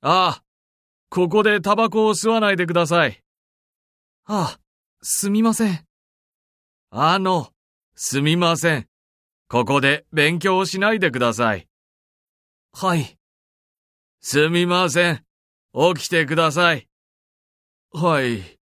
ああ、ここでタバコを吸わないでください。ああ、すみません。あの、すみません。ここで勉強しないでください。はい。すみません。起きてください。はい。